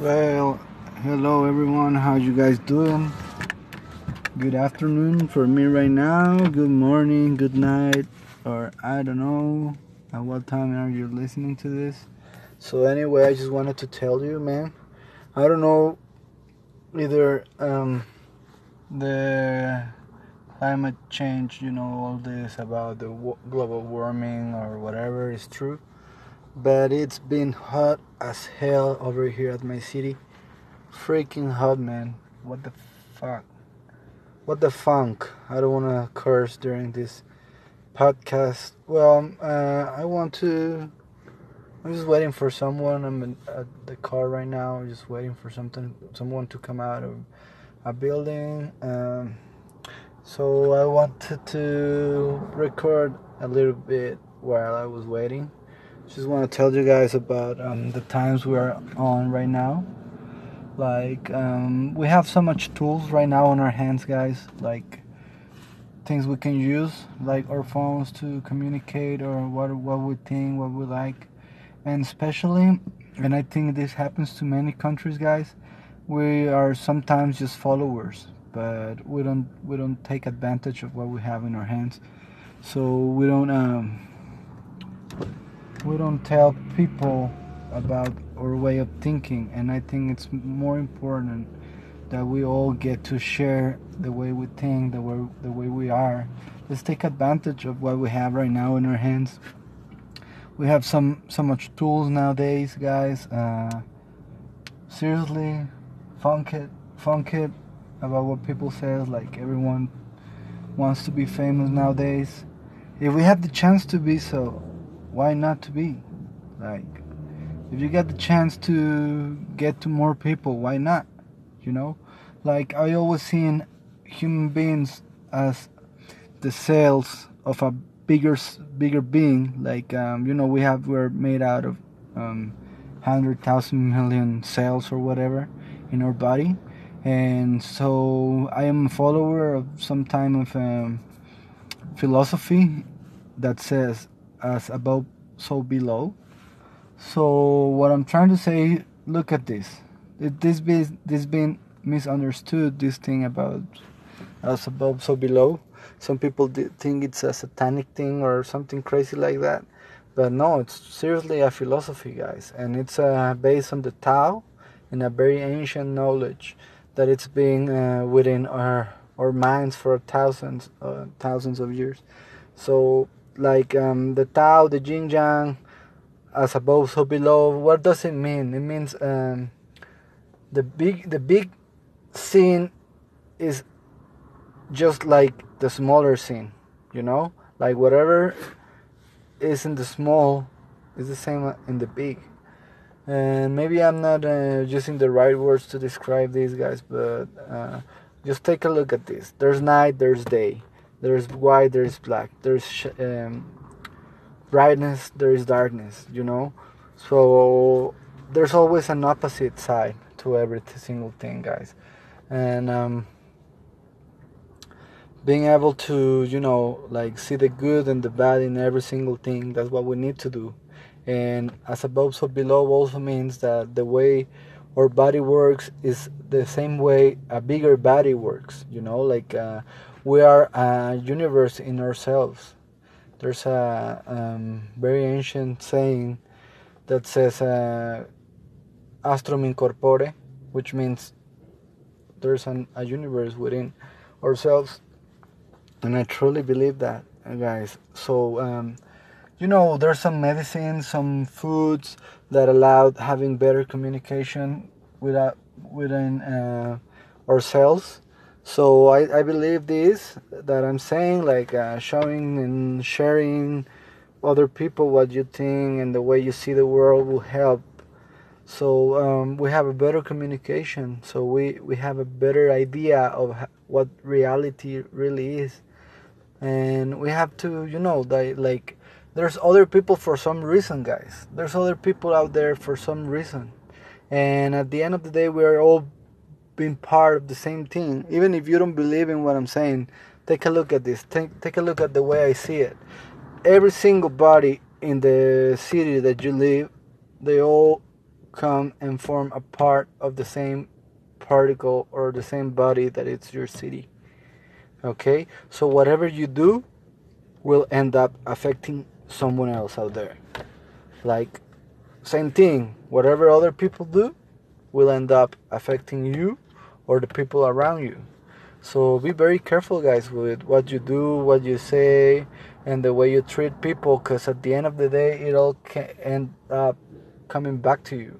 Well, hello everyone. How you guys doing? Good afternoon for me right now. Good morning, good night, or I don't know at what time are you listening to this. So anyway, I just wanted to tell you, man. I don't know either um, the climate change, you know, all this about the global warming or whatever is true but it's been hot as hell over here at my city. Freaking hot, man. What the fuck? What the funk? I don't want to curse during this podcast. Well, uh, I want to. I'm just waiting for someone. I'm in, at the car right now. I'm just waiting for something, someone to come out of a building. Um, so I wanted to record a little bit while I was waiting just want to tell you guys about um, the times we're on right now. Like um, we have so much tools right now on our hands guys. Like things we can use like our phones to communicate or what what we think what we like. And especially and i think this happens to many countries guys we are sometimes just followers but we don't we don't take advantage of what we have in our hands. So we don't um, we don't tell people about our way of thinking and i think it's more important that we all get to share the way we think the way the way we are. Let's take advantage of what we have right now in our hands. We have some so much tools nowadays guys. Uh, seriously funk it funk it about what people says like everyone wants to be famous nowadays. If we have the chance to be so why not to be? Like, if you get the chance to get to more people, why not? You know, like I always seen human beings as the cells of a bigger bigger being. Like, um, you know, we have we're made out of um, hundred thousand million cells or whatever in our body, and so I am a follower of some time of um, philosophy that says as above so below. So what i'm trying to say look at this. This be this being misunderstood this thing about as above so below. Some people think it's a satanic thing or something crazy like that. But no it's seriously a philosophy guys. And it's uh, based on the tao and a very ancient knowledge that it's been uh, within our our minds for thousands uh, thousands of years. So like um, the Tao, the Yin Yang, as above, so below. What does it mean? It means um, the big, the big scene is just like the smaller scene, you know, like whatever is in the small is the same in the big. And maybe I'm not uh, using the right words to describe these guys, but uh, just take a look at this. There's night, there's day there's white there's black. There's um, brightness there is darkness you know? So there's always an opposite side to every single thing guys. And um, being able to you know like see the good and the bad in every single thing that's what we need to do. And as above so below also means that the way our body works is the same way a bigger body works you know? Like uh, we are a universe in ourselves. There's a um, very ancient saying that says uh, "astrum in corpore," which means there's an, a universe within ourselves, and I truly believe that, guys. So, um, you know, there's some medicines, some foods that allow having better communication within uh, ourselves so I, I believe this that I'm saying, like uh, showing and sharing other people what you think and the way you see the world will help. So um, we have a better communication. So we, we have a better idea of what reality really is, and we have to, you know, that like there's other people for some reason, guys. There's other people out there for some reason, and at the end of the day, we are all being part of the same thing. Even if you don't believe in what I'm saying, take a look at this. Take, take a look at the way I see it. Every single body in the city that you live, they all come and form a part of the same particle or the same body that it's your city. Okay? So whatever you do will end up affecting someone else out there. Like same thing, whatever other people do will end up affecting you or the people around you. So be very careful, guys, with what you do, what you say, and the way you treat people, because at the end of the day, it all can end up coming back to you.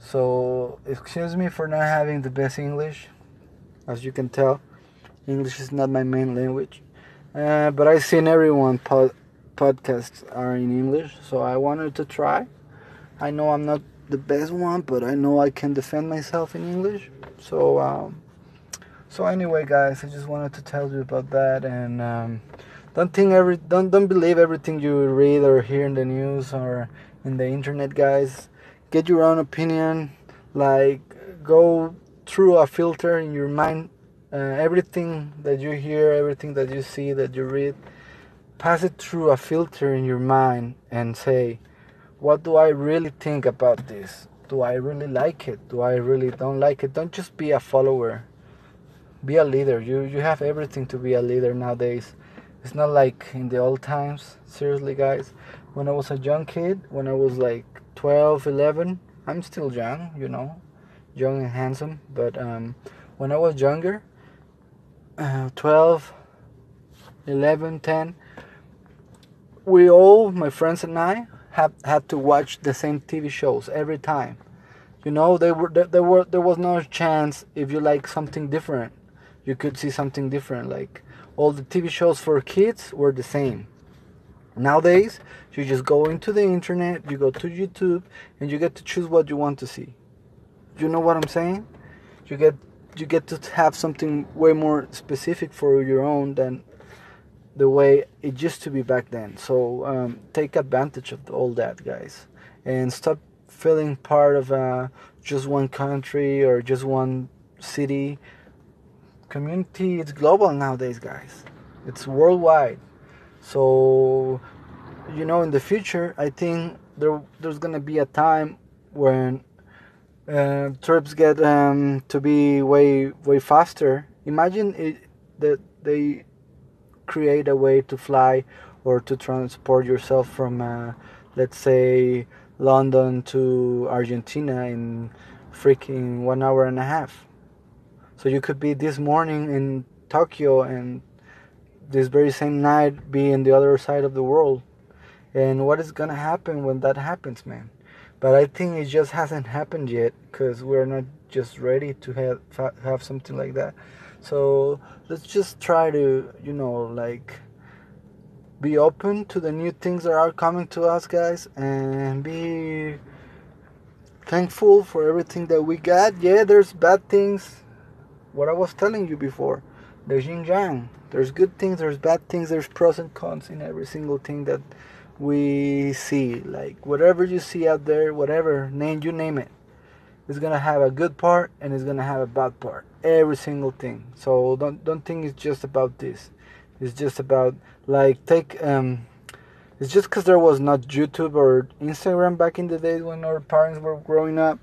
So, excuse me for not having the best English. As you can tell, English is not my main language. Uh, but I've seen everyone pod- podcasts are in English, so I wanted to try. I know I'm not the best one, but I know I can defend myself in English. So, um, so anyway, guys, I just wanted to tell you about that, and um, don't think every don't don't believe everything you read or hear in the news or in the internet, guys. Get your own opinion. Like, go through a filter in your mind. Uh, everything that you hear, everything that you see, that you read, pass it through a filter in your mind and say, what do I really think about this? Do I really like it? Do I really don't like it? Don't just be a follower be a leader. You you have everything to be a leader nowadays. It's not like in the old times. Seriously, guys. When I was a young kid, when I was like 12, 11, I'm still young, you know, young and handsome. But um, when I was younger, uh, 12, 11, 10, we all, my friends and I, have had to watch the same TV shows every time. You know, they were there, there were there was no chance if you like something different you could see something different. Like all the TV shows for kids were the same. Nowadays, you just go into the internet, you go to YouTube, and you get to choose what you want to see. You know what I'm saying? You get you get to have something way more specific for your own than the way it used to be back then. So um, take advantage of all that, guys, and stop feeling part of uh, just one country or just one city. Community it's global nowadays guys. It's worldwide. So you know in the future i think there there's gonna be a time when uh, trips get um, to be way way faster. Imagine it, that they create a way to fly or to transport yourself from uh, let's say london to argentina in freaking one hour and a half so you could be this morning in Tokyo and this very same night be in the other side of the world. And what is gonna happen when that happens, man? But I think it just hasn't happened yet because we're not just ready to have have something like that. So let's just try to, you know, like be open to the new things that are coming to us, guys, and be thankful for everything that we got. Yeah, there's bad things what I was telling you before. There's yin yang. There's good things, there's bad things, there's pros and cons in every single thing that we see. Like whatever you see out there, whatever name you name it, it's gonna have a good part and it's gonna have a bad part. Every single thing. So don't don't think it's just about this. It's just about like take um it's just because there was not YouTube or Instagram back in the days when our parents were growing up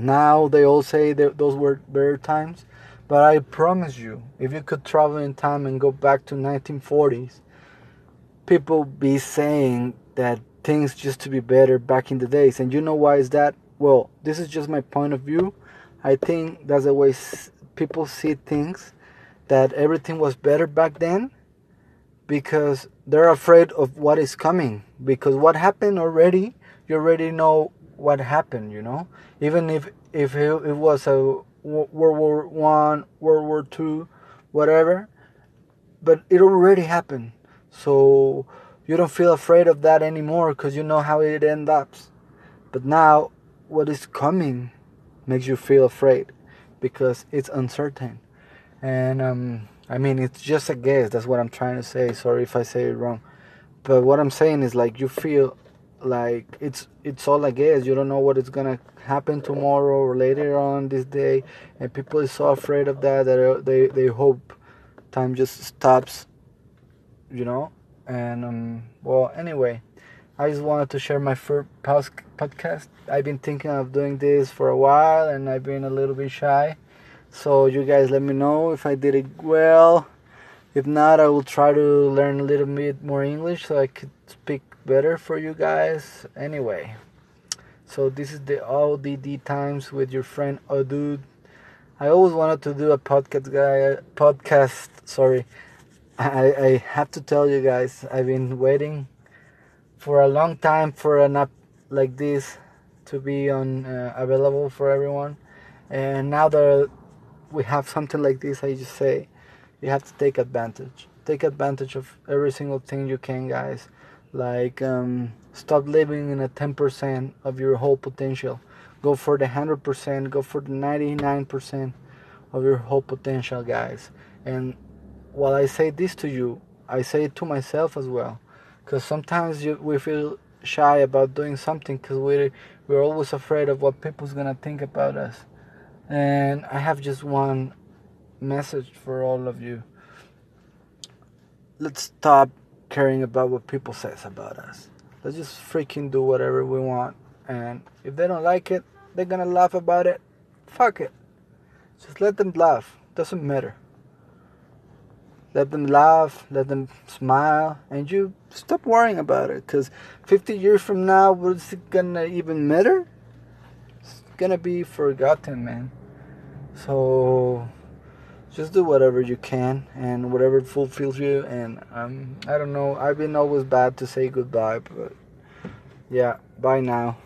now they all say that those were better times, but I promise you, if you could travel in time and go back to 1940s, people be saying that things used to be better back in the days. And you know why is that? Well, this is just my point of view. I think that's the way people see things that everything was better back then because they're afraid of what is coming because what happened already you already know what happened, you know. Even if if it, was a World War One, World War Two, whatever, but it already happened. So you don't feel afraid of that anymore because you know how it ends up. But now, what is coming makes you feel afraid because it's uncertain. And um, I mean, it's just a guess. That's what I'm trying to say. Sorry if I say it wrong. But what I'm saying is like you feel like it's it's all a guess. You don't know what is gonna happen tomorrow or later on this day, and people is so afraid of that that they they hope time just stops. You know, and um, well, anyway, I just wanted to share my first podcast. I've been thinking of doing this for a while and I've been a little bit shy. So you guys let me know if I did it well. If not, I will try to learn a little bit more English so I could speak better for you guys. Anyway, so this is the ODD times with your friend Odude. I always wanted to do a podcast, guy. Podcast, sorry. I I have to tell you guys, I've been waiting for a long time for an app like this to be on uh, available for everyone. And now that we have something like this i just say you have to take advantage. Take advantage of every single thing you can guys. Like um, stop living in a 10% of your whole potential. Go for the 100% go for the 99% of your whole potential guys. And while i say this to you i say it to myself as well because sometimes you, we feel shy about doing something because we we're always afraid of what people's gonna think about us. And i have just one message for all of you. Let's stop caring about what people says about us. Let's just freaking do whatever we want. And if they don't like it they're gonna laugh about it. Fuck it. Just let them laugh. Doesn't matter let them laugh, let them smile, and you stop worrying about it. Because 50 years from now, what's it gonna even matter? It's gonna be forgotten, man. So just do whatever you can and whatever fulfills you. And um, I don't know, I've been always bad to say goodbye, but yeah, bye now.